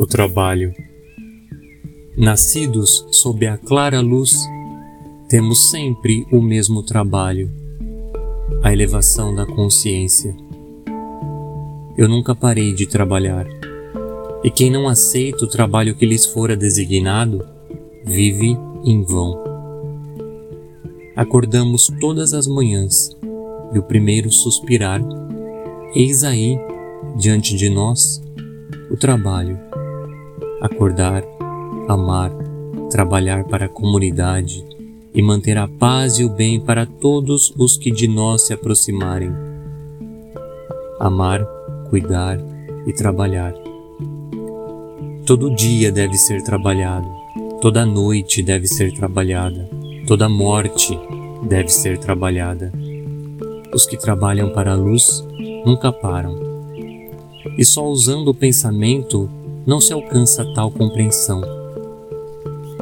o trabalho. Nascidos sob a clara luz, temos sempre o mesmo trabalho, a elevação da consciência. Eu nunca parei de trabalhar, e quem não aceita o trabalho que lhes fora designado, vive em vão. Acordamos todas as manhãs e o primeiro suspirar, eis aí, diante de nós, o trabalho. Acordar, amar, trabalhar para a comunidade e manter a paz e o bem para todos os que de nós se aproximarem. Amar, cuidar e trabalhar. Todo dia deve ser trabalhado, toda noite deve ser trabalhada, toda morte deve ser trabalhada. Os que trabalham para a luz nunca param. E só usando o pensamento não se alcança tal compreensão.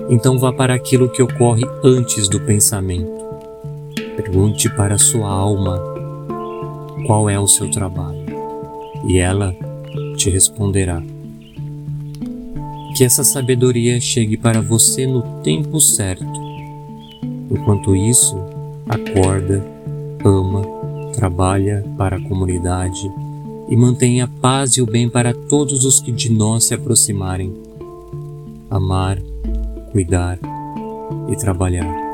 Então vá para aquilo que ocorre antes do pensamento. Pergunte para a sua alma qual é o seu trabalho, e ela te responderá. Que essa sabedoria chegue para você no tempo certo. Enquanto isso, acorda, ama trabalha para a comunidade e mantenha a paz e o bem para todos os que de nós se aproximarem. Amar, cuidar e trabalhar.